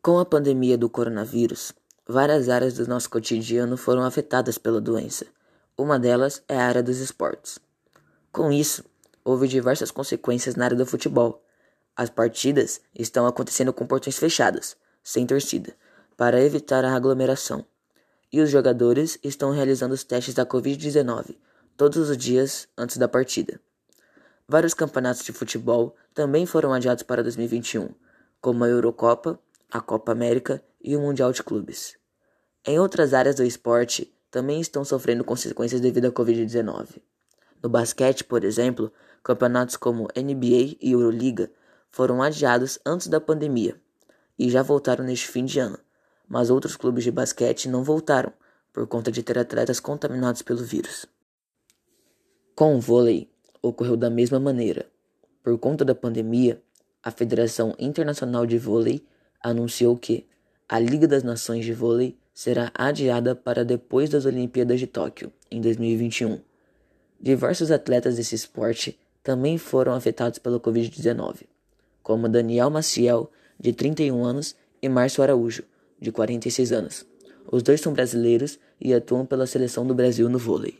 Com a pandemia do coronavírus, várias áreas do nosso cotidiano foram afetadas pela doença. Uma delas é a área dos esportes. Com isso, houve diversas consequências na área do futebol. As partidas estão acontecendo com portões fechados, sem torcida, para evitar a aglomeração. E os jogadores estão realizando os testes da Covid-19 todos os dias antes da partida. Vários campeonatos de futebol também foram adiados para 2021, como a Eurocopa a Copa América e o Mundial de Clubes. Em outras áreas do esporte, também estão sofrendo consequências devido à Covid-19. No basquete, por exemplo, campeonatos como NBA e Euroliga foram adiados antes da pandemia e já voltaram neste fim de ano, mas outros clubes de basquete não voltaram por conta de ter atletas contaminados pelo vírus. Com o vôlei, ocorreu da mesma maneira. Por conta da pandemia, a Federação Internacional de Vôlei anunciou que a Liga das Nações de Vôlei será adiada para depois das Olimpíadas de Tóquio, em 2021. Diversos atletas desse esporte também foram afetados pela Covid-19, como Daniel Maciel, de 31 anos, e Márcio Araújo, de 46 anos. Os dois são brasileiros e atuam pela seleção do Brasil no vôlei.